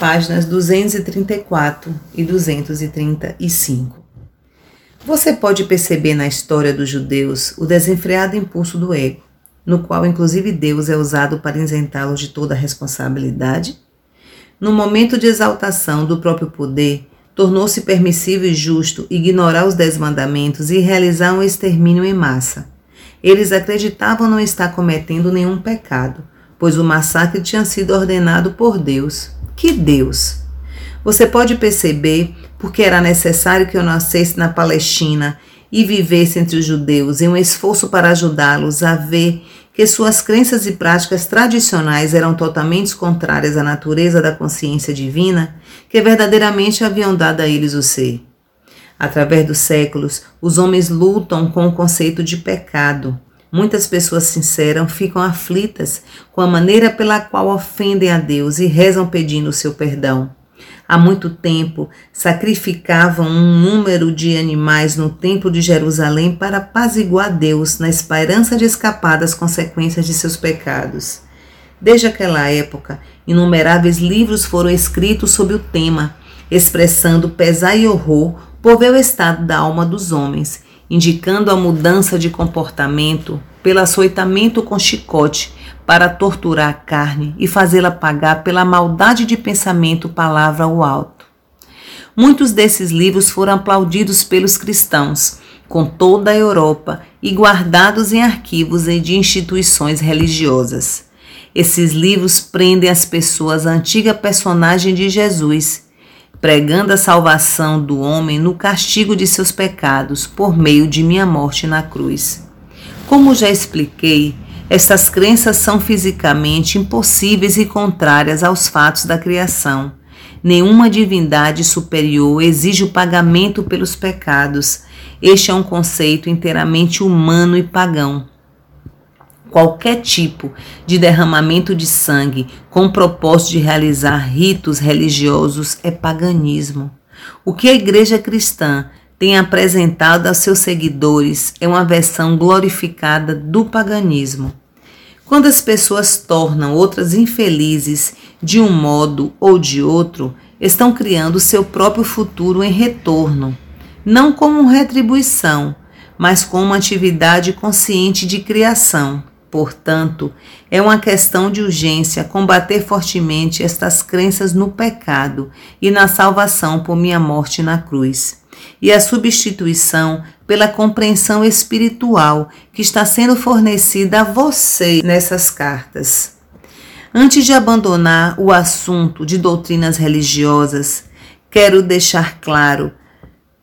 páginas 234 e 235. Você pode perceber na história dos judeus o desenfreado impulso do ego, no qual inclusive Deus é usado para isentá-los de toda a responsabilidade? No momento de exaltação do próprio poder, tornou-se permissível e justo ignorar os dez mandamentos e realizar um extermínio em massa. Eles acreditavam não estar cometendo nenhum pecado, pois o massacre tinha sido ordenado por Deus. Que Deus? Você pode perceber porque era necessário que eu nascesse na Palestina e vivesse entre os judeus em um esforço para ajudá-los a ver que suas crenças e práticas tradicionais eram totalmente contrárias à natureza da consciência divina que verdadeiramente haviam dado a eles o ser. Através dos séculos, os homens lutam com o conceito de pecado. Muitas pessoas sinceras ficam aflitas com a maneira pela qual ofendem a Deus e rezam pedindo o seu perdão. Há muito tempo sacrificavam um número de animais no Templo de Jerusalém para apaziguar Deus na esperança de escapar das consequências de seus pecados. Desde aquela época, inumeráveis livros foram escritos sobre o tema, expressando pesar e horror por ver o estado da alma dos homens, indicando a mudança de comportamento pelo açoitamento com chicote para torturar a carne e fazê-la pagar pela maldade de pensamento, palavra ao alto. Muitos desses livros foram aplaudidos pelos cristãos, com toda a Europa e guardados em arquivos e de instituições religiosas. Esses livros prendem as pessoas à antiga personagem de Jesus pregando a salvação do homem no castigo de seus pecados por meio de minha morte na cruz. Como já expliquei, essas crenças são fisicamente impossíveis e contrárias aos fatos da criação. Nenhuma divindade superior exige o pagamento pelos pecados. Este é um conceito inteiramente humano e pagão qualquer tipo de derramamento de sangue com o propósito de realizar ritos religiosos é paganismo. O que a Igreja Cristã tem apresentado aos seus seguidores é uma versão glorificada do paganismo. Quando as pessoas tornam outras infelizes de um modo ou de outro, estão criando seu próprio futuro em retorno, não como retribuição, mas como uma atividade consciente de criação. Portanto, é uma questão de urgência combater fortemente estas crenças no pecado e na salvação por minha morte na cruz, e a substituição pela compreensão espiritual que está sendo fornecida a você nessas cartas. Antes de abandonar o assunto de doutrinas religiosas, quero deixar claro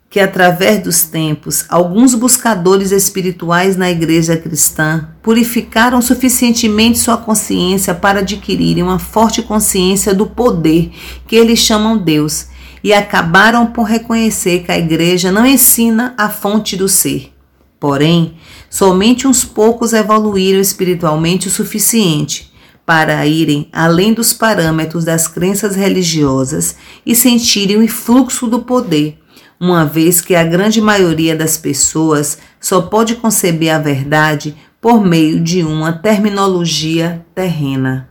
que, através dos tempos, alguns buscadores espirituais na igreja cristã purificaram suficientemente sua consciência para adquirirem uma forte consciência do poder que eles chamam Deus e acabaram por reconhecer que a igreja não ensina a fonte do ser. Porém, somente uns poucos evoluíram espiritualmente o suficiente para irem além dos parâmetros das crenças religiosas e sentirem o influxo do poder uma vez que a grande maioria das pessoas só pode conceber a verdade por meio de uma terminologia terrena.